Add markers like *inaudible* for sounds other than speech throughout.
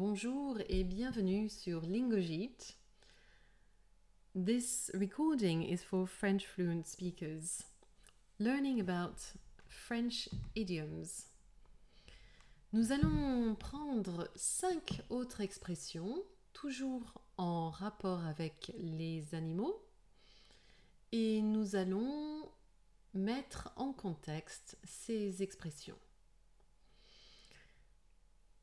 bonjour et bienvenue sur Lingojit. This recording is for French fluent speakers, learning about French idioms. Nous allons prendre cinq autres expressions, toujours en rapport avec les animaux, et nous allons mettre en contexte ces expressions.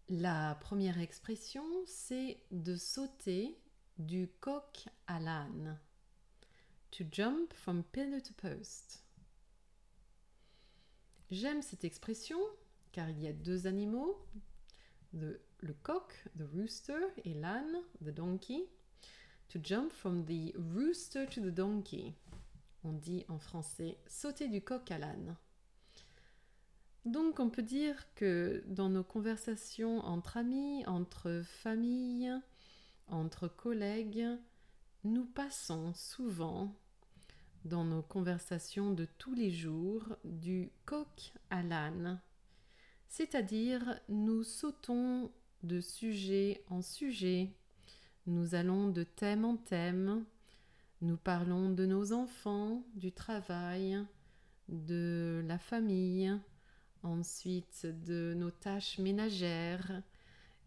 La première expression, c'est de sauter du coq à l'âne. To jump from pillar to post. J'aime cette expression car il y a deux animaux, le, le coq, the rooster, et l'âne, the donkey. To jump from the rooster to the donkey. On dit en français sauter du coq à l'âne. Donc on peut dire que dans nos conversations entre amis, entre familles, entre collègues, nous passons souvent dans nos conversations de tous les jours du coq à l'âne, c'est-à-dire nous sautons de sujet en sujet, nous allons de thème en thème, nous parlons de nos enfants, du travail, de la famille, ensuite de nos tâches ménagères,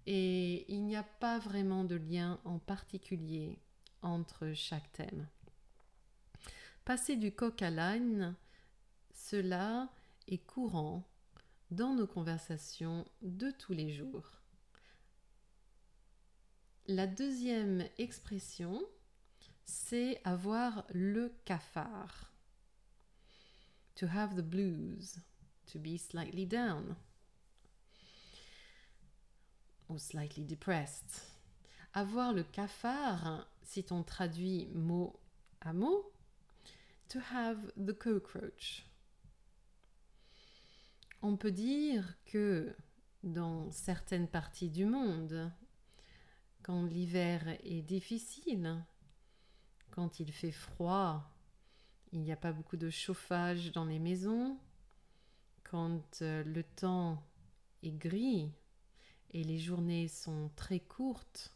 et il n'y a pas vraiment de lien en particulier entre chaque thème. Passer du coq à l'âne, cela est courant dans nos conversations de tous les jours. La deuxième expression, c'est avoir le cafard. To have the blues to be slightly down or slightly depressed. Avoir le cafard, si on traduit mot à mot, to have the cockroach. On peut dire que dans certaines parties du monde, quand l'hiver est difficile, quand il fait froid, il n'y a pas beaucoup de chauffage dans les maisons, quand euh, le temps est gris et les journées sont très courtes,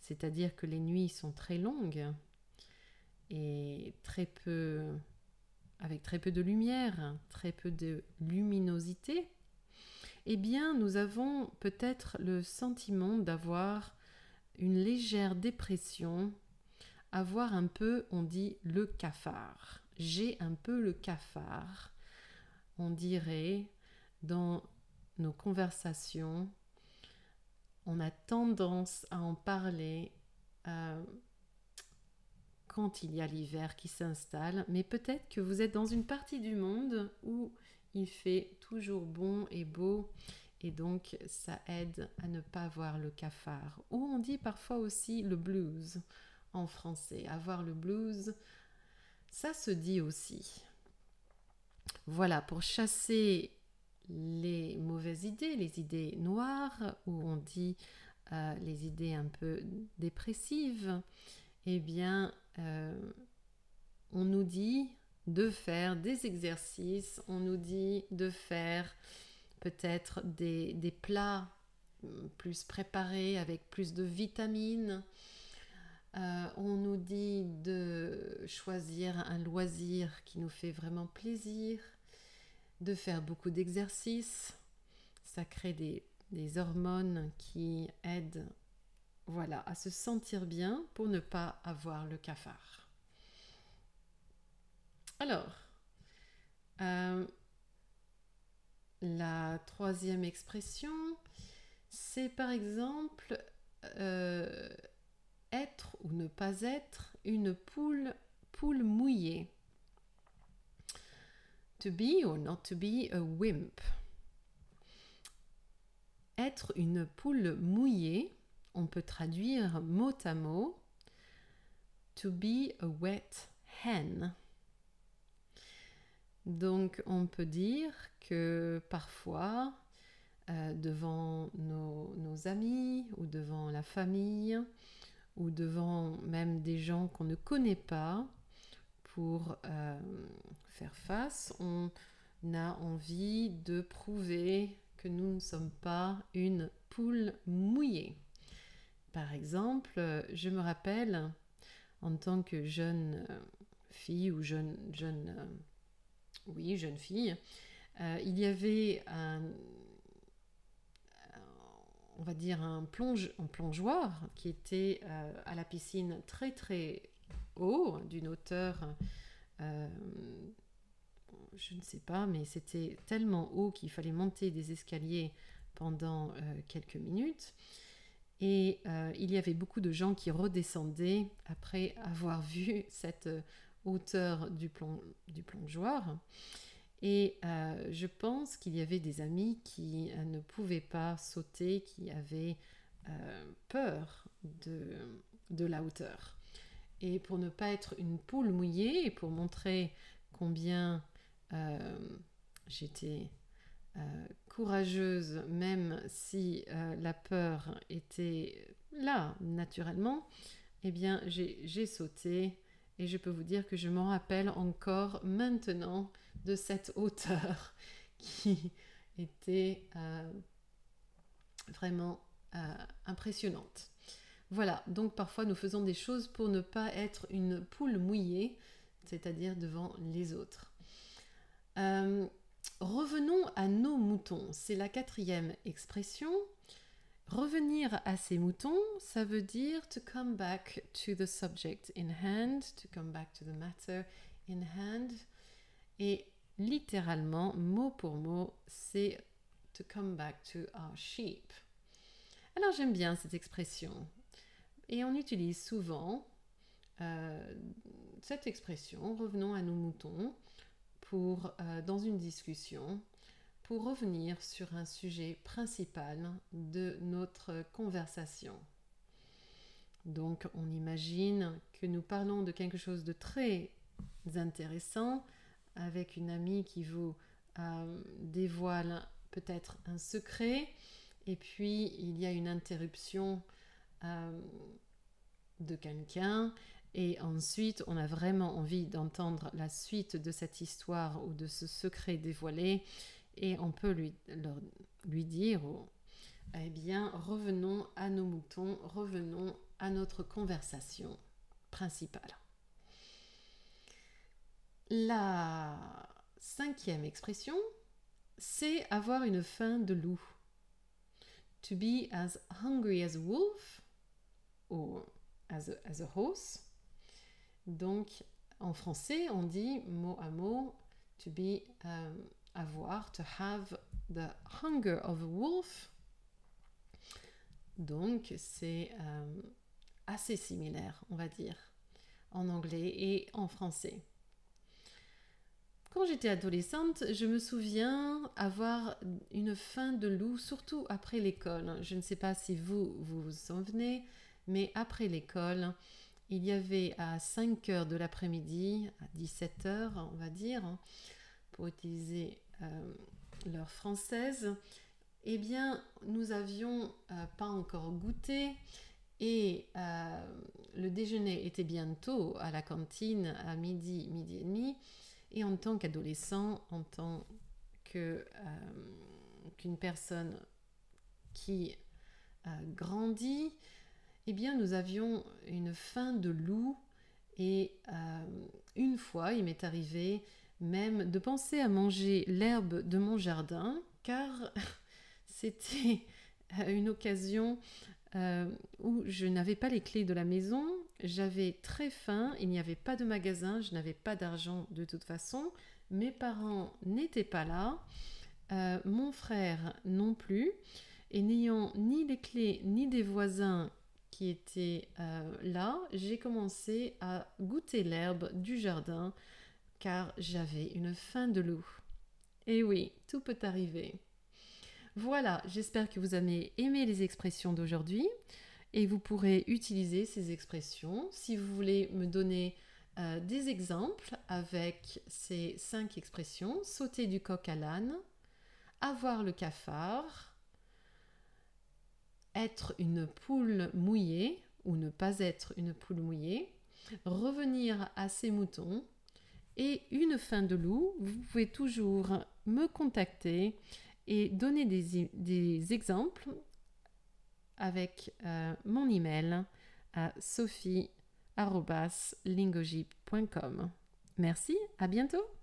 c'est-à-dire que les nuits sont très longues et très peu avec très peu de lumière, très peu de luminosité, eh bien nous avons peut-être le sentiment d'avoir une légère dépression, avoir un peu, on dit, le cafard. J'ai un peu le cafard on dirait dans nos conversations, on a tendance à en parler euh, quand il y a l'hiver qui s'installe, mais peut-être que vous êtes dans une partie du monde où il fait toujours bon et beau, et donc ça aide à ne pas avoir le cafard. Ou on dit parfois aussi le blues en français. Avoir le blues, ça se dit aussi. Voilà, pour chasser les mauvaises idées, les idées noires, ou on dit euh, les idées un peu dépressives, eh bien, euh, on nous dit de faire des exercices, on nous dit de faire peut-être des, des plats plus préparés avec plus de vitamines. Euh, on nous dit de choisir un loisir qui nous fait vraiment plaisir, de faire beaucoup d'exercices. Ça crée des, hormones qui aident à se sentir bien pour ne pas avoir le cafard. Alors, euh, la troisième expression, c'est par exemple euh, être ou ne pas être une poule, poule mouillée. To be or not to be a wimp. Être une poule mouillée, on peut traduire mot à mot to be a wet hen. Donc on peut dire que parfois, euh, devant nos, amis ou devant la famille, ou devant même des gens qu'on ne connaît pas pour euh, faire face, on a envie de prouver que nous ne sommes pas une poule mouillée. Par exemple, je me rappelle en tant que jeune euh, fille ou jeune, jeune euh, oui, jeune fille, il y avait un, on va dire un, plonge, un plongeoir qui était à la piscine très très haut, d'une hauteur, je ne sais pas, mais c'était tellement haut qu'il fallait monter des escaliers pendant quelques minutes. Et euh, il y avait beaucoup de gens qui redescendaient après avoir vu cette euh, hauteur du plongeoir. Et euh, je pense qu'il y avait des amis qui ne pouvaient pas sauter, qui avaient peur de, la hauteur. Et pour ne pas être une poule mouillée, et pour montrer combien j'étais euh, courageuse, même si euh, la peur était là naturellement, eh bien j'ai sauté et je peux vous dire que je m'en rappelle encore maintenant de cette hauteur *laughs* qui était euh, vraiment impressionnante. Voilà, donc parfois nous faisons des choses pour ne pas être une poule mouillée, c'est-à-dire devant les autres. Revenons à nos moutons. C'est la quatrième expression. Revenir à ces moutons, ça veut dire to come back to the subject in hand, to come back to the matter in hand. Et littéralement, mot pour mot, c'est to come back to our sheep. Alors j'aime bien cette expression. Et on utilise souvent euh, cette expression, revenons à nos moutons, euh, dans une discussion revenir sur un sujet principal de notre conversation. Donc on imagine que nous parlons de quelque chose de très intéressant avec une amie qui vous euh, dévoile peut-être un secret et puis il y a une interruption euh, de quelqu'un et ensuite, on a vraiment envie d'entendre la suite de cette histoire ou de ce secret dévoilé. Et on peut lui, dire, eh bien, revenons à nos moutons, revenons à notre conversation principale. La cinquième expression, c'est avoir une faim de loup. To be as hungry as a wolf, or as a, as a horse. Donc, en français, on dit mot à mot to be, euh, avoir, to have the hunger of a wolf. Donc, c'est euh, assez similaire, on va dire, en anglais et en français. Quand j'étais adolescente, je me souviens avoir une faim de loup, surtout après l'école. Je ne sais pas si vous vous, vous souvenez, mais après l'école, il y avait à 5 heures de l'après-midi, à 17 heures, on va dire, pour utiliser euh, l'heure française, eh bien, nous avions euh, pas encore goûté et euh, le déjeuner était bientôt à la cantine à midi, midi et demi. Et en tant qu'adolescent, en tant qu'une personne qui grandit, eh bien nous avions une faim de loup et une fois il m'est arrivé même de penser à manger l'herbe de mon jardin car *laughs* c'était une occasion euh, où je n'avais pas les clés de la maison, j'avais très faim, il n'y avait pas de magasin, je n'avais pas d'argent de toute façon, mes parents n'étaient pas là, euh, mon frère non plus, et n'ayant ni les clés ni des voisins qui était euh, là, j'ai commencé à goûter l'herbe du jardin car j'avais une faim de loup. Et oui, tout peut arriver. Voilà, j'espère que vous avez aimé les expressions d'aujourd'hui et vous pourrez utiliser ces expressions si vous voulez me donner euh, des exemples avec ces cinq expressions sauter du coq à l'âne, avoir le cafard, être une poule mouillée ou ne pas être une poule mouillée, revenir à ses moutons et une fin de loup, vous pouvez toujours me contacter et donner des, exemples avec euh, mon email à sophie.lingogip.com. Merci, à bientôt